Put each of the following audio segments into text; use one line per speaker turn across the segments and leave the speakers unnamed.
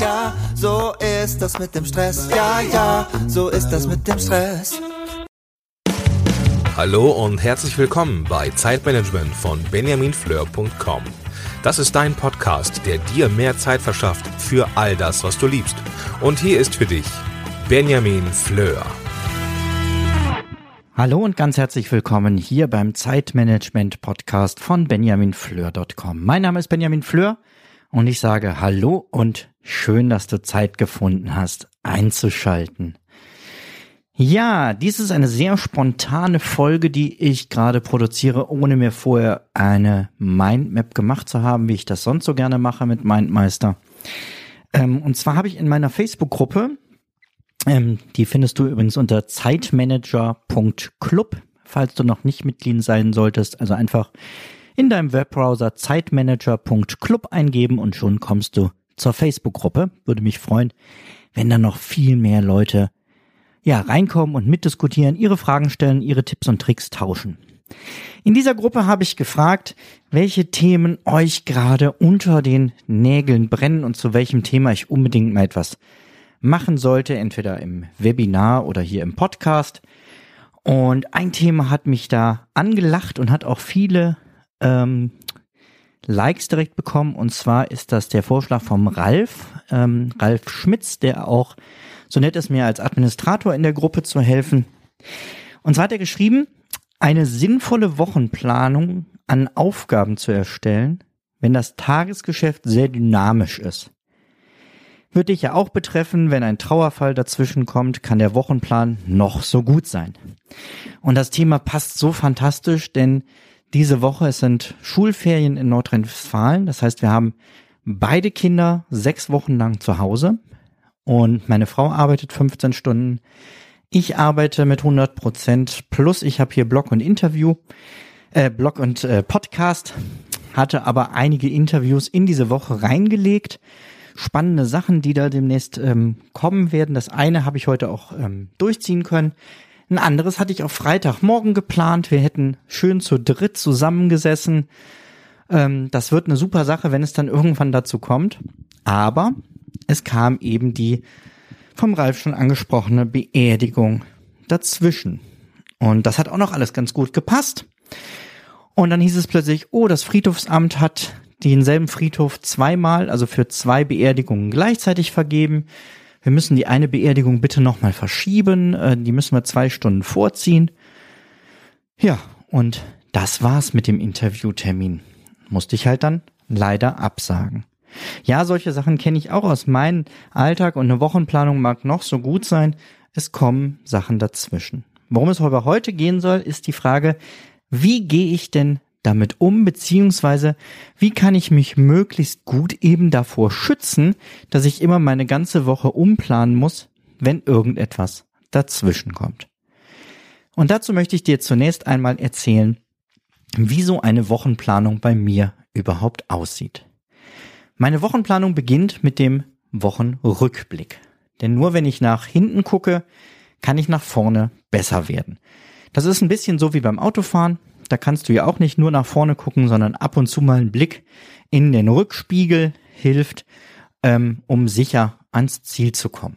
ja, so ist das mit dem Stress. Ja, ja, so ist das mit dem Stress.
Hallo und herzlich willkommen bei Zeitmanagement von benjaminfleur.com. Das ist dein Podcast, der dir mehr Zeit verschafft für all das, was du liebst. Und hier ist für dich Benjamin Fleur.
Hallo und ganz herzlich willkommen hier beim Zeitmanagement Podcast von benjaminfleur.com. Mein Name ist Benjamin Fleur und ich sage Hallo und schön, dass du Zeit gefunden hast, einzuschalten. Ja, dies ist eine sehr spontane Folge, die ich gerade produziere, ohne mir vorher eine Mindmap gemacht zu haben, wie ich das sonst so gerne mache mit Mindmeister. Ähm, und zwar habe ich in meiner Facebook-Gruppe ähm, die findest du übrigens unter zeitmanager.club, falls du noch nicht Mitglied sein solltest. Also einfach in deinem Webbrowser zeitmanager.club eingeben und schon kommst du zur Facebook-Gruppe. Würde mich freuen, wenn da noch viel mehr Leute ja, reinkommen und mitdiskutieren, ihre Fragen stellen, ihre Tipps und Tricks tauschen. In dieser Gruppe habe ich gefragt, welche Themen euch gerade unter den Nägeln brennen und zu welchem Thema ich unbedingt mal etwas machen sollte, entweder im Webinar oder hier im Podcast. Und ein Thema hat mich da angelacht und hat auch viele ähm, Likes direkt bekommen. Und zwar ist das der Vorschlag vom Ralf, ähm, Ralf Schmitz, der auch so nett ist, mir als Administrator in der Gruppe zu helfen. Und zwar hat er geschrieben, eine sinnvolle Wochenplanung an Aufgaben zu erstellen, wenn das Tagesgeschäft sehr dynamisch ist. Wird dich ja auch betreffen, wenn ein Trauerfall dazwischen kommt, kann der Wochenplan noch so gut sein. Und das Thema passt so fantastisch, denn diese Woche, es sind Schulferien in Nordrhein-Westfalen. Das heißt, wir haben beide Kinder sechs Wochen lang zu Hause und meine Frau arbeitet 15 Stunden. Ich arbeite mit 100 Prozent plus ich habe hier Blog und Interview, äh, Blog und äh, Podcast, hatte aber einige Interviews in diese Woche reingelegt spannende Sachen, die da demnächst ähm, kommen werden. Das eine habe ich heute auch ähm, durchziehen können. Ein anderes hatte ich auf Freitagmorgen geplant. Wir hätten schön zu dritt zusammengesessen. Ähm, das wird eine super Sache, wenn es dann irgendwann dazu kommt. Aber es kam eben die vom Ralf schon angesprochene Beerdigung dazwischen. Und das hat auch noch alles ganz gut gepasst. Und dann hieß es plötzlich, oh, das Friedhofsamt hat denselben Friedhof zweimal, also für zwei Beerdigungen gleichzeitig vergeben. Wir müssen die eine Beerdigung bitte nochmal verschieben. Äh, die müssen wir zwei Stunden vorziehen. Ja, und das war's mit dem Interviewtermin. Musste ich halt dann leider absagen. Ja, solche Sachen kenne ich auch aus meinem Alltag und eine Wochenplanung mag noch so gut sein. Es kommen Sachen dazwischen. Worum es aber heute gehen soll, ist die Frage, wie gehe ich denn damit um, beziehungsweise wie kann ich mich möglichst gut eben davor schützen, dass ich immer meine ganze Woche umplanen muss, wenn irgendetwas dazwischen kommt. Und dazu möchte ich dir zunächst einmal erzählen, wie so eine Wochenplanung bei mir überhaupt aussieht. Meine Wochenplanung beginnt mit dem Wochenrückblick. Denn nur wenn ich nach hinten gucke, kann ich nach vorne besser werden. Das ist ein bisschen so wie beim Autofahren. Da kannst du ja auch nicht nur nach vorne gucken, sondern ab und zu mal einen Blick in den Rückspiegel hilft, ähm, um sicher ans Ziel zu kommen.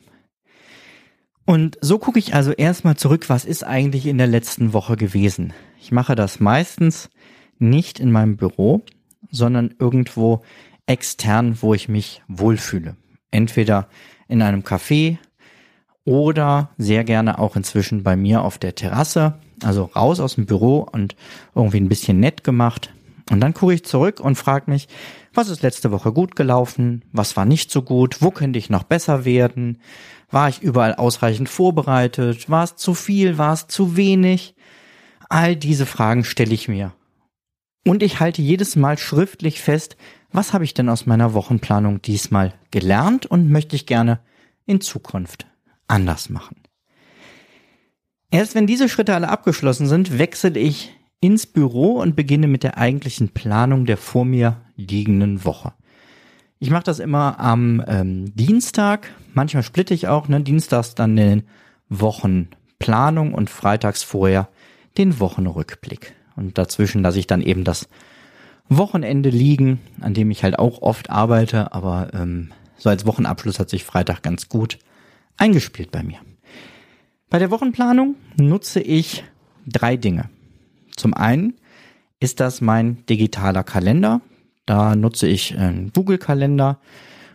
Und so gucke ich also erstmal zurück, was ist eigentlich in der letzten Woche gewesen. Ich mache das meistens nicht in meinem Büro, sondern irgendwo extern, wo ich mich wohlfühle. Entweder in einem Café oder sehr gerne auch inzwischen bei mir auf der Terrasse also raus aus dem Büro und irgendwie ein bisschen nett gemacht. Und dann gucke ich zurück und frage mich, was ist letzte Woche gut gelaufen? Was war nicht so gut? Wo könnte ich noch besser werden? War ich überall ausreichend vorbereitet? War es zu viel? War es zu wenig? All diese Fragen stelle ich mir. Und ich halte jedes Mal schriftlich fest, was habe ich denn aus meiner Wochenplanung diesmal gelernt und möchte ich gerne in Zukunft anders machen. Erst wenn diese Schritte alle abgeschlossen sind, wechsle ich ins Büro und beginne mit der eigentlichen Planung der vor mir liegenden Woche. Ich mache das immer am ähm, Dienstag, manchmal splitte ich auch, ne, dienstags dann den Wochenplanung und freitags vorher den Wochenrückblick. Und dazwischen lasse ich dann eben das Wochenende liegen, an dem ich halt auch oft arbeite, aber ähm, so als Wochenabschluss hat sich Freitag ganz gut eingespielt bei mir. Bei der Wochenplanung nutze ich drei Dinge. Zum einen ist das mein digitaler Kalender. Da nutze ich einen Google-Kalender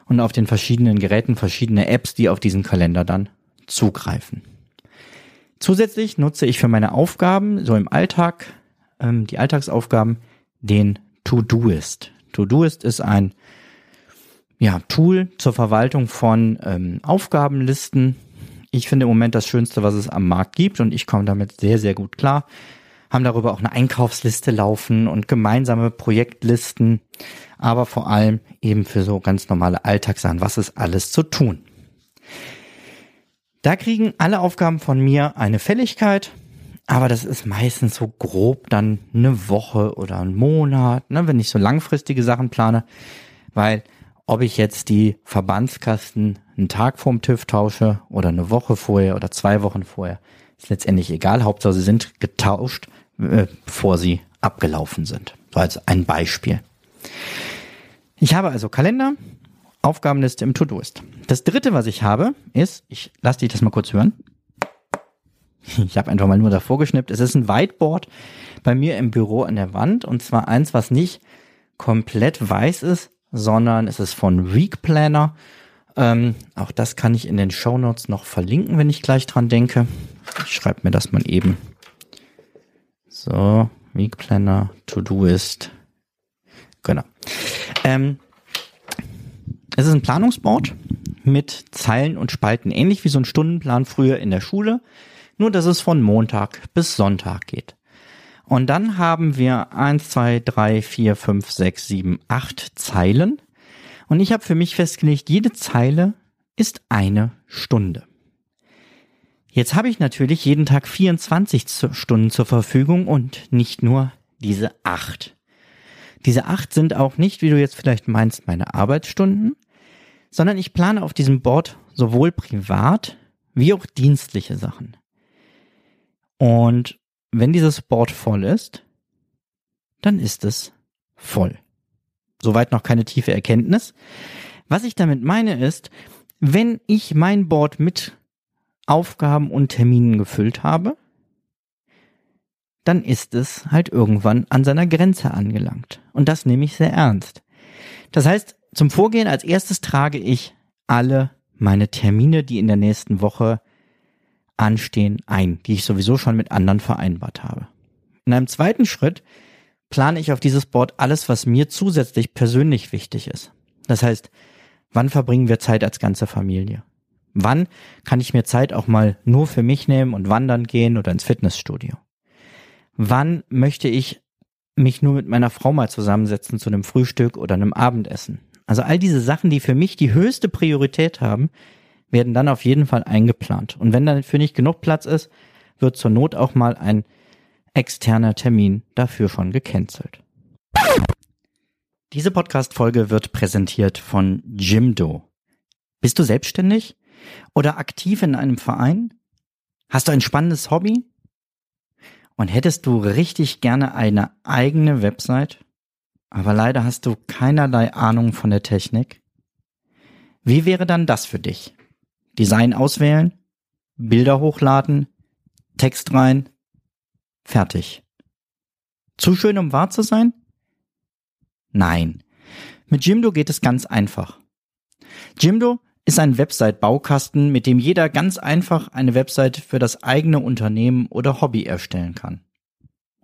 und auf den verschiedenen Geräten verschiedene Apps, die auf diesen Kalender dann zugreifen. Zusätzlich nutze ich für meine Aufgaben, so im Alltag, ähm, die Alltagsaufgaben, den To-Doist. To-Doist ist ein ja, Tool zur Verwaltung von ähm, Aufgabenlisten. Ich finde im Moment das Schönste, was es am Markt gibt und ich komme damit sehr, sehr gut klar. Haben darüber auch eine Einkaufsliste laufen und gemeinsame Projektlisten, aber vor allem eben für so ganz normale Alltagssachen. Was ist alles zu tun? Da kriegen alle Aufgaben von mir eine Fälligkeit, aber das ist meistens so grob dann eine Woche oder ein Monat, ne, wenn ich so langfristige Sachen plane, weil ob ich jetzt die Verbandskasten einen Tag vorm TÜV tausche oder eine Woche vorher oder zwei Wochen vorher, ist letztendlich egal. Hauptsache sie sind getauscht, äh, bevor sie abgelaufen sind. So als ein Beispiel. Ich habe also Kalender, Aufgabenliste im To-Do-Ist. Das dritte, was ich habe, ist, ich lasse dich das mal kurz hören. Ich habe einfach mal nur davor geschnippt. Es ist ein Whiteboard bei mir im Büro an der Wand und zwar eins, was nicht komplett weiß ist, sondern es ist von Week Planner. Ähm, auch das kann ich in den Show Notes noch verlinken, wenn ich gleich dran denke. Ich schreibe mir das mal eben. So, Week Planner, To-Do ist. Genau. Ähm, es ist ein Planungsboard mit Zeilen und Spalten, ähnlich wie so ein Stundenplan früher in der Schule, nur dass es von Montag bis Sonntag geht. Und dann haben wir eins, zwei, drei, vier, fünf, sechs, sieben, acht Zeilen. Und ich habe für mich festgelegt, jede Zeile ist eine Stunde. Jetzt habe ich natürlich jeden Tag 24 Stunden zur Verfügung und nicht nur diese acht. Diese acht sind auch nicht, wie du jetzt vielleicht meinst, meine Arbeitsstunden, sondern ich plane auf diesem Board sowohl privat wie auch dienstliche Sachen. Und wenn dieses Board voll ist, dann ist es voll. Soweit noch keine tiefe Erkenntnis. Was ich damit meine ist, wenn ich mein Board mit Aufgaben und Terminen gefüllt habe, dann ist es halt irgendwann an seiner Grenze angelangt. Und das nehme ich sehr ernst. Das heißt, zum Vorgehen als erstes trage ich alle meine Termine, die in der nächsten Woche anstehen, ein, die ich sowieso schon mit anderen vereinbart habe. In einem zweiten Schritt plane ich auf dieses Board alles, was mir zusätzlich persönlich wichtig ist. Das heißt, wann verbringen wir Zeit als ganze Familie? Wann kann ich mir Zeit auch mal nur für mich nehmen und wandern gehen oder ins Fitnessstudio? Wann möchte ich mich nur mit meiner Frau mal zusammensetzen zu einem Frühstück oder einem Abendessen? Also all diese Sachen, die für mich die höchste Priorität haben, werden dann auf jeden Fall eingeplant. Und wenn dann für nicht genug Platz ist, wird zur Not auch mal ein externer Termin dafür schon gecancelt. Diese Podcast-Folge wird präsentiert von Jimdo. Bist du selbstständig oder aktiv in einem Verein? Hast du ein spannendes Hobby? Und hättest du richtig gerne eine eigene Website? aber leider hast du keinerlei Ahnung von der Technik. Wie wäre dann das für dich? Design auswählen, Bilder hochladen, Text rein, fertig. Zu schön, um wahr zu sein? Nein. Mit Jimdo geht es ganz einfach. Jimdo ist ein Website-Baukasten, mit dem jeder ganz einfach eine Website für das eigene Unternehmen oder Hobby erstellen kann.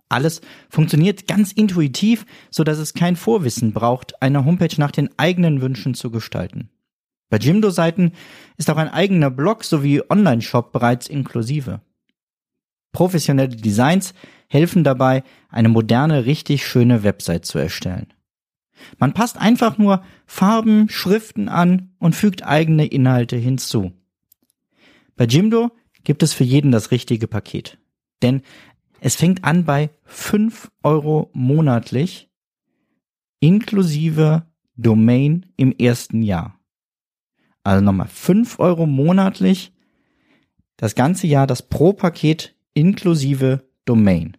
Alles funktioniert ganz intuitiv, so dass es kein Vorwissen braucht, eine Homepage nach den eigenen Wünschen zu gestalten. Bei Jimdo-Seiten ist auch ein eigener Blog sowie Online-Shop bereits inklusive. Professionelle Designs helfen dabei, eine moderne, richtig schöne Website zu erstellen. Man passt einfach nur Farben, Schriften an und fügt eigene Inhalte hinzu. Bei Jimdo gibt es für jeden das richtige Paket. Denn es fängt an bei fünf Euro monatlich inklusive Domain im ersten Jahr. Also nochmal fünf Euro monatlich das ganze Jahr das Pro-Paket inklusive Domain.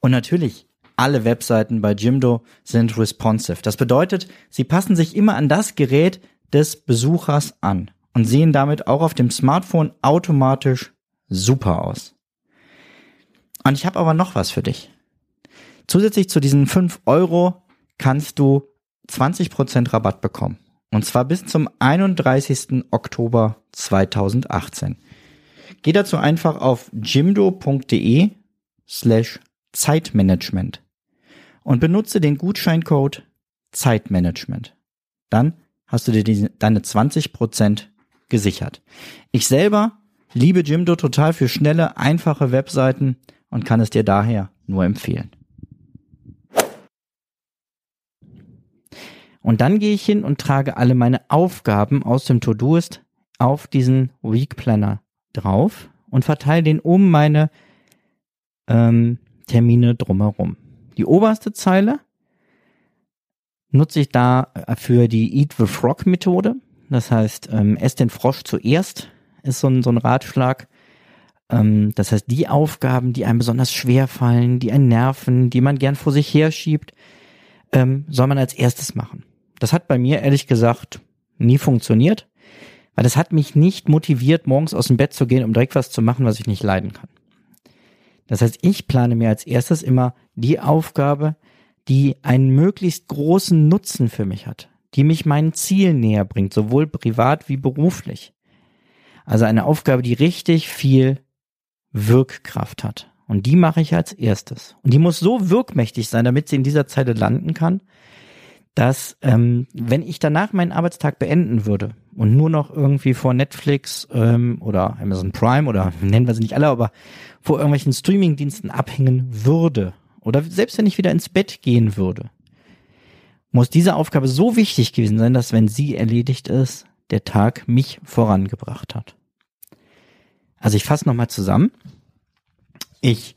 Und natürlich, alle Webseiten bei Jimdo sind responsive. Das bedeutet, sie passen sich immer an das Gerät, des Besuchers an und sehen damit auch auf dem Smartphone automatisch super aus. Und ich habe aber noch was für dich. Zusätzlich zu diesen 5 Euro kannst du 20% Rabatt bekommen. Und zwar bis zum 31. Oktober 2018. Geh dazu einfach auf jimdo.de slash Zeitmanagement und benutze den Gutscheincode Zeitmanagement. Dann hast du dir die, deine 20% gesichert. Ich selber liebe Jimdo total für schnelle, einfache Webseiten und kann es dir daher nur empfehlen. Und dann gehe ich hin und trage alle meine Aufgaben aus dem To-Doist auf diesen Week Planner drauf und verteile den um meine ähm, Termine drumherum. Die oberste Zeile nutze ich da äh, für die Eat the Frog Methode. Das heißt, ähm, ess den Frosch zuerst ist so ein, so ein Ratschlag. Ähm, das heißt, die Aufgaben, die einem besonders schwer fallen, die einen nerven, die man gern vor sich herschiebt, ähm, soll man als erstes machen. Das hat bei mir ehrlich gesagt nie funktioniert, weil das hat mich nicht motiviert, morgens aus dem Bett zu gehen, um direkt was zu machen, was ich nicht leiden kann. Das heißt, ich plane mir als erstes immer die Aufgabe, die einen möglichst großen Nutzen für mich hat, die mich meinen Zielen näher bringt, sowohl privat wie beruflich. Also eine Aufgabe, die richtig viel Wirkkraft hat. Und die mache ich als erstes. Und die muss so wirkmächtig sein, damit sie in dieser Zeile landen kann, dass ähm, wenn ich danach meinen Arbeitstag beenden würde und nur noch irgendwie vor Netflix ähm, oder Amazon Prime oder nennen wir sie nicht alle, aber vor irgendwelchen Streamingdiensten abhängen würde oder selbst wenn ich wieder ins Bett gehen würde, muss diese Aufgabe so wichtig gewesen sein, dass wenn sie erledigt ist, der Tag mich vorangebracht hat. Also ich fasse nochmal zusammen. Ich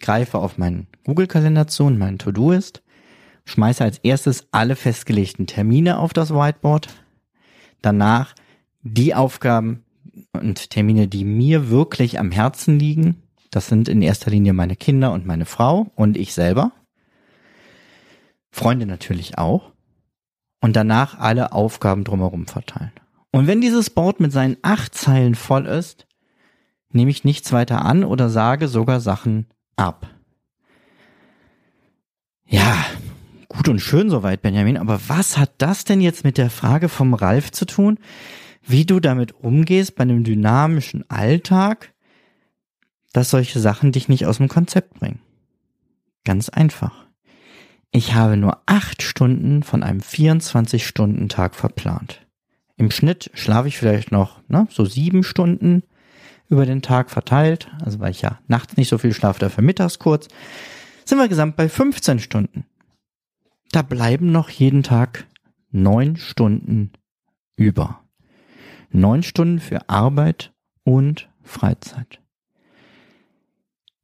greife auf meinen Google-Kalender zu und meinen To-Do-Ist schmeiße als erstes alle festgelegten Termine auf das Whiteboard. Danach die Aufgaben und Termine, die mir wirklich am Herzen liegen. Das sind in erster Linie meine Kinder und meine Frau und ich selber. Freunde natürlich auch. Und danach alle Aufgaben drumherum verteilen. Und wenn dieses Board mit seinen acht Zeilen voll ist, nehme ich nichts weiter an oder sage sogar Sachen ab. Ja, Gut und schön soweit, Benjamin, aber was hat das denn jetzt mit der Frage vom Ralf zu tun, wie du damit umgehst bei einem dynamischen Alltag, dass solche Sachen dich nicht aus dem Konzept bringen? Ganz einfach. Ich habe nur acht Stunden von einem 24-Stunden-Tag verplant. Im Schnitt schlafe ich vielleicht noch ne, so sieben Stunden über den Tag verteilt, also weil ich ja nachts nicht so viel schlafe, dafür mittags kurz, sind wir gesamt bei 15 Stunden da bleiben noch jeden Tag neun Stunden über. Neun Stunden für Arbeit und Freizeit.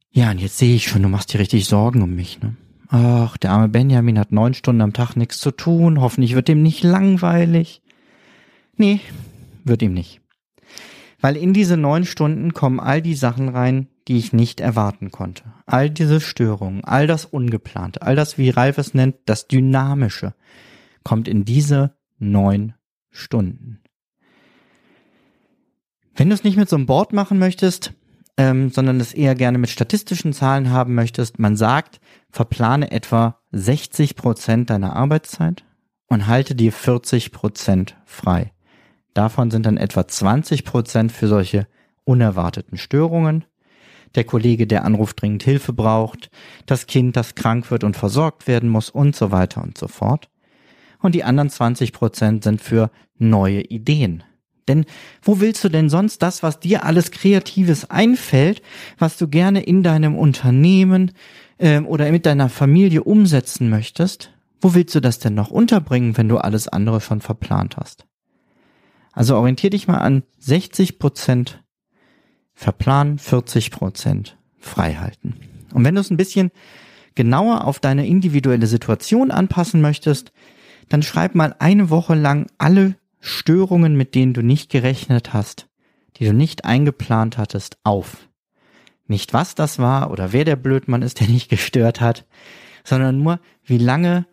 Ja, und jetzt sehe ich schon, du machst dir richtig Sorgen um mich, ne? Ach, der arme Benjamin hat neun Stunden am Tag nichts zu tun. Hoffentlich wird ihm nicht langweilig. Nee, wird ihm nicht. Weil in diese neun Stunden kommen all die Sachen rein, die ich nicht erwarten konnte. All diese Störungen, all das Ungeplante, all das, wie Ralf es nennt, das Dynamische, kommt in diese neun Stunden. Wenn du es nicht mit so einem Board machen möchtest, ähm, sondern es eher gerne mit statistischen Zahlen haben möchtest, man sagt, verplane etwa 60 Prozent deiner Arbeitszeit und halte dir 40 Prozent frei. Davon sind dann etwa 20 Prozent für solche unerwarteten Störungen der Kollege, der anruft, dringend Hilfe braucht, das Kind, das krank wird und versorgt werden muss und so weiter und so fort. Und die anderen 20 Prozent sind für neue Ideen. Denn wo willst du denn sonst das, was dir alles Kreatives einfällt, was du gerne in deinem Unternehmen ähm, oder mit deiner Familie umsetzen möchtest, wo willst du das denn noch unterbringen, wenn du alles andere schon verplant hast? Also orientier dich mal an 60 Prozent verplanen, 40 Prozent freihalten. Und wenn du es ein bisschen genauer auf deine individuelle Situation anpassen möchtest, dann schreib mal eine Woche lang alle Störungen, mit denen du nicht gerechnet hast, die du nicht eingeplant hattest, auf. Nicht was das war oder wer der Blödmann ist, der nicht gestört hat, sondern nur, wie lange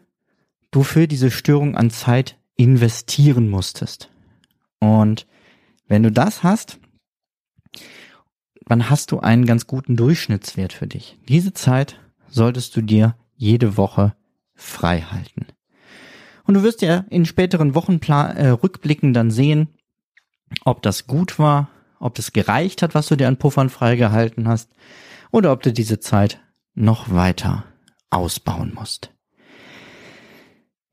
du für diese Störung an Zeit investieren musstest. Und wenn du das hast, dann hast du einen ganz guten Durchschnittswert für dich. Diese Zeit solltest du dir jede Woche frei halten. Und du wirst ja in späteren Wochenplan äh, Rückblicken dann sehen, ob das gut war, ob das gereicht hat, was du dir an Puffern freigehalten hast, oder ob du diese Zeit noch weiter ausbauen musst.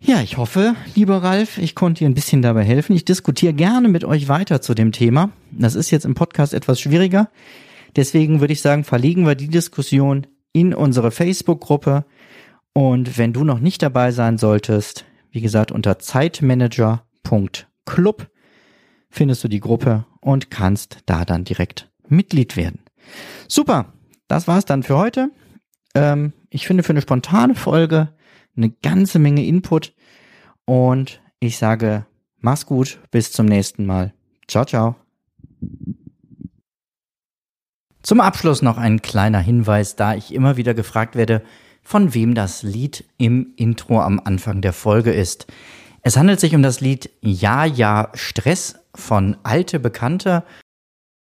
Ja, ich hoffe, lieber Ralf, ich konnte dir ein bisschen dabei helfen. Ich diskutiere gerne mit euch weiter zu dem Thema. Das ist jetzt im Podcast etwas schwieriger. Deswegen würde ich sagen, verlegen wir die Diskussion in unsere Facebook-Gruppe. Und wenn du noch nicht dabei sein solltest, wie gesagt, unter zeitmanager.club findest du die Gruppe und kannst da dann direkt Mitglied werden. Super, das war's dann für heute. Ähm, ich finde für eine spontane Folge eine ganze Menge Input und ich sage, mach's gut, bis zum nächsten Mal. Ciao, ciao. Zum Abschluss noch ein kleiner Hinweis, da ich immer wieder gefragt werde, von wem das Lied im Intro am Anfang der Folge ist. Es handelt sich um das Lied Ja, ja, Stress von Alte Bekannte